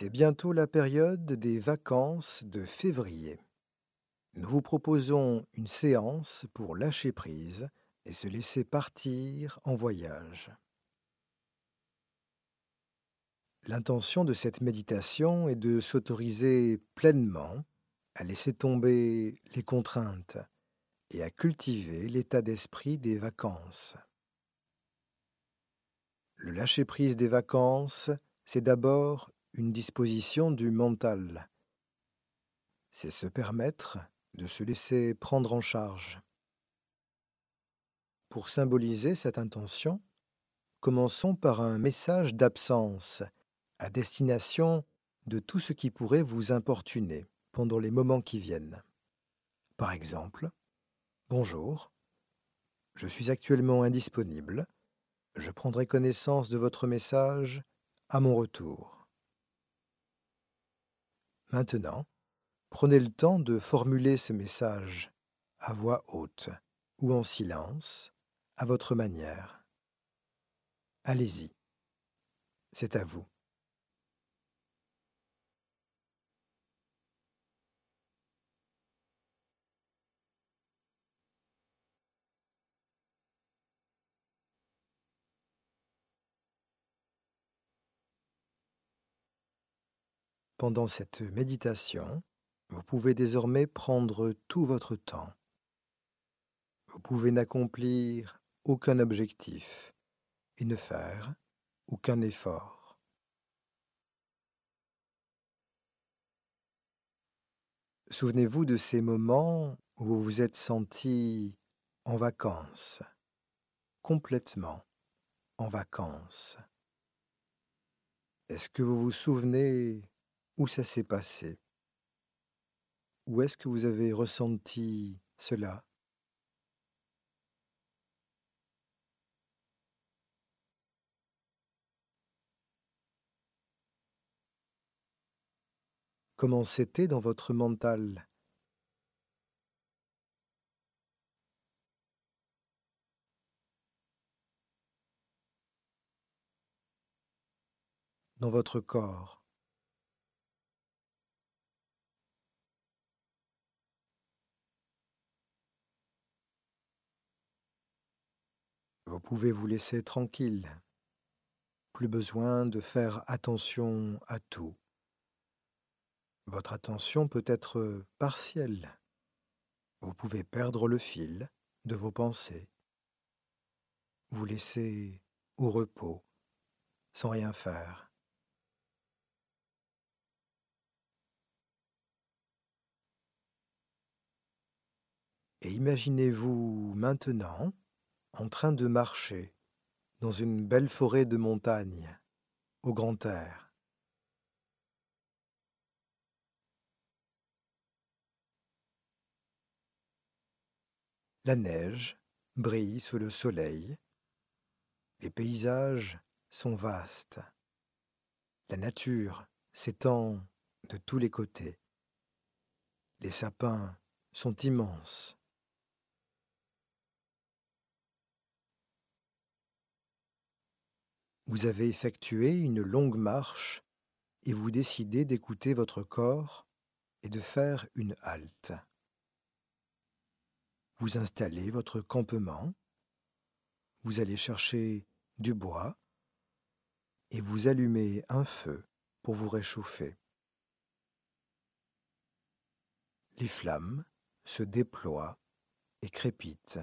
C'est bientôt la période des vacances de février. Nous vous proposons une séance pour lâcher prise et se laisser partir en voyage. L'intention de cette méditation est de s'autoriser pleinement à laisser tomber les contraintes et à cultiver l'état d'esprit des vacances. Le lâcher-prise des vacances, c'est d'abord une disposition du mental. C'est se permettre de se laisser prendre en charge. Pour symboliser cette intention, commençons par un message d'absence à destination de tout ce qui pourrait vous importuner pendant les moments qui viennent. Par exemple, Bonjour, je suis actuellement indisponible. Je prendrai connaissance de votre message à mon retour. Maintenant, prenez le temps de formuler ce message à voix haute ou en silence, à votre manière. Allez-y, c'est à vous. Pendant cette méditation, vous pouvez désormais prendre tout votre temps. Vous pouvez n'accomplir aucun objectif et ne faire aucun effort. Souvenez-vous de ces moments où vous vous êtes senti en vacances, complètement en vacances. Est-ce que vous vous souvenez où ça s'est passé? Où est-ce que vous avez ressenti cela? Comment c'était dans votre mental? Dans votre corps? Vous pouvez vous laisser tranquille. Plus besoin de faire attention à tout. Votre attention peut être partielle. Vous pouvez perdre le fil de vos pensées. Vous laisser au repos, sans rien faire. Et imaginez-vous maintenant en train de marcher dans une belle forêt de montagne, au grand air. La neige brille sous le soleil. Les paysages sont vastes. La nature s'étend de tous les côtés. Les sapins sont immenses. Vous avez effectué une longue marche et vous décidez d'écouter votre corps et de faire une halte. Vous installez votre campement, vous allez chercher du bois et vous allumez un feu pour vous réchauffer. Les flammes se déploient et crépitent.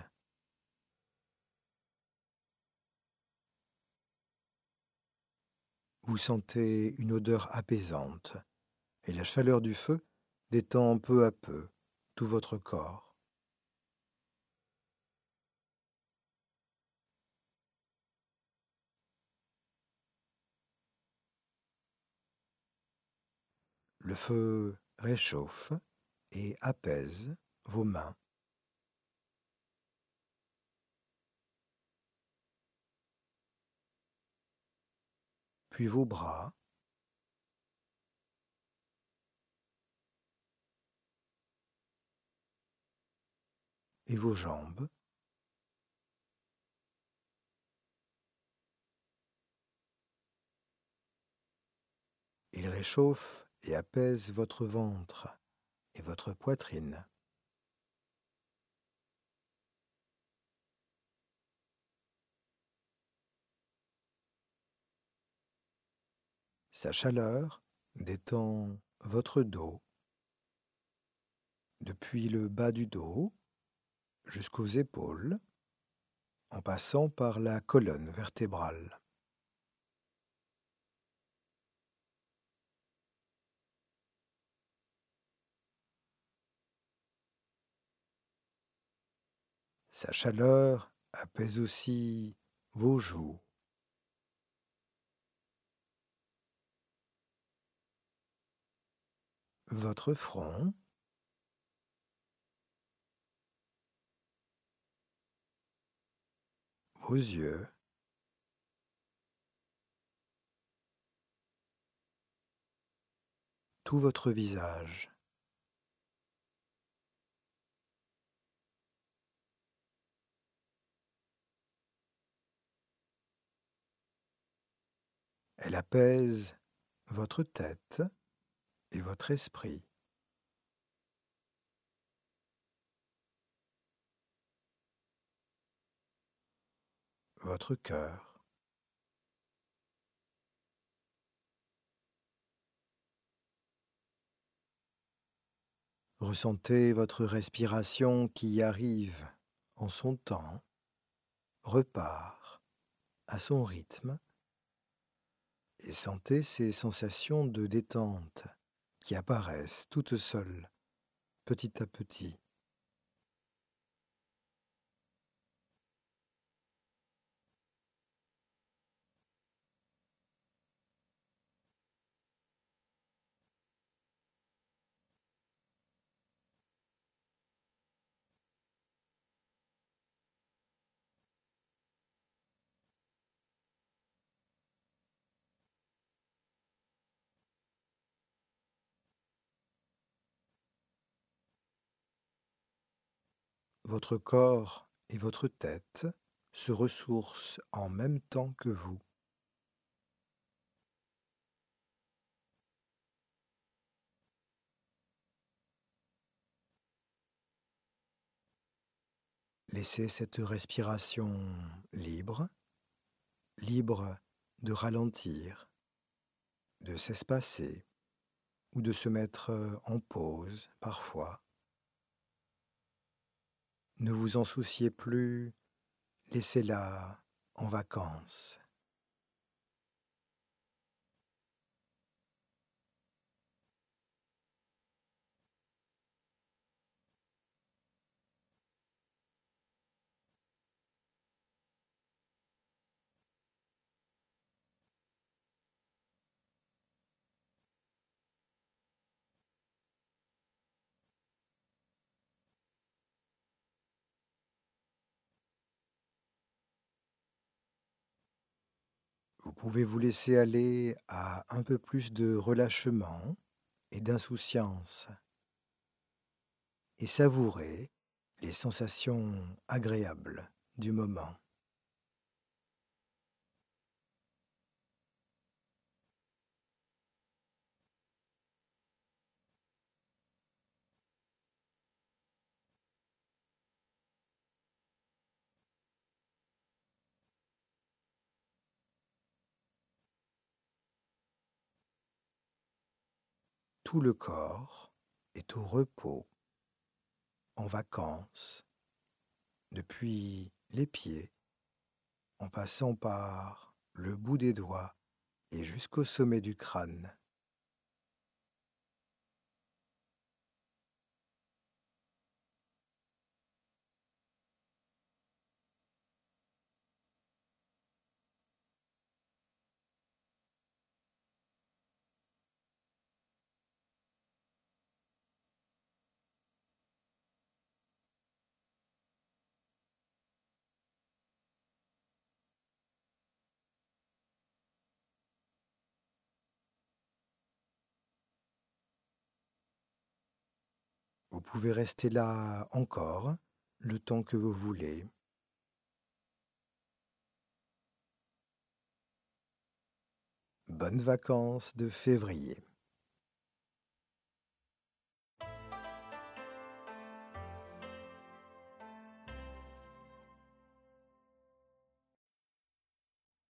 Vous sentez une odeur apaisante, et la chaleur du feu détend peu à peu tout votre corps. Le feu réchauffe et apaise vos mains puis vos bras, et vos jambes. Il réchauffe et apaise votre ventre et votre poitrine. Sa chaleur détend votre dos depuis le bas du dos jusqu'aux épaules en passant par la colonne vertébrale. Sa chaleur apaise aussi vos joues. Votre front. Vos yeux. Tout votre visage. Elle apaise votre tête et votre esprit. Votre cœur. Ressentez votre respiration qui arrive en son temps, repart à son rythme et sentez ces sensations de détente qui apparaissent toutes seules, petit à petit. Votre corps et votre tête se ressourcent en même temps que vous. Laissez cette respiration libre, libre de ralentir, de s'espacer ou de se mettre en pause parfois. Ne vous en souciez plus, laissez-la en vacances. Pouvez vous laisser aller à un peu plus de relâchement et d'insouciance et savourer les sensations agréables du moment. Tout le corps est au repos, en vacances, depuis les pieds, en passant par le bout des doigts et jusqu'au sommet du crâne. Pouvez rester là encore le temps que vous voulez. Bonnes vacances de février.